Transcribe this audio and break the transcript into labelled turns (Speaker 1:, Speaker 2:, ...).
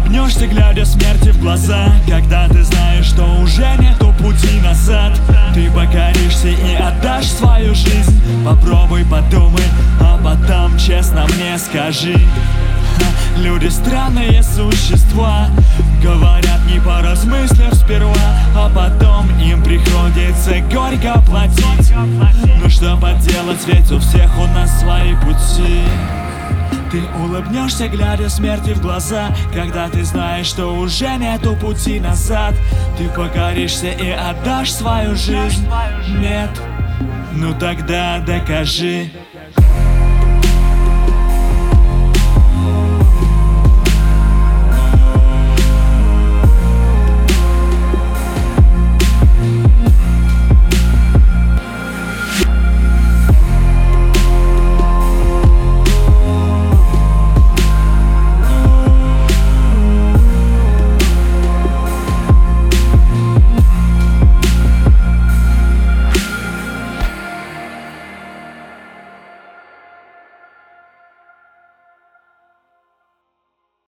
Speaker 1: улыбнешься, глядя смерти в глаза. Когда ты знаешь, что уже нету пути назад Ты покоришься и отдашь свою жизнь. Попробуй подумай, а потом честно мне скажи. Люди странные существа Говорят не поразмыслив сперва А потом им приходится горько платить. Ну что поделать, ведь у всех у нас свои пути ты улыбнешься, глядя смерти в глаза Когда ты знаешь, что уже нету пути назад. Ты покоришься и отдашь свою жизнь. Нет, ну тогда докажи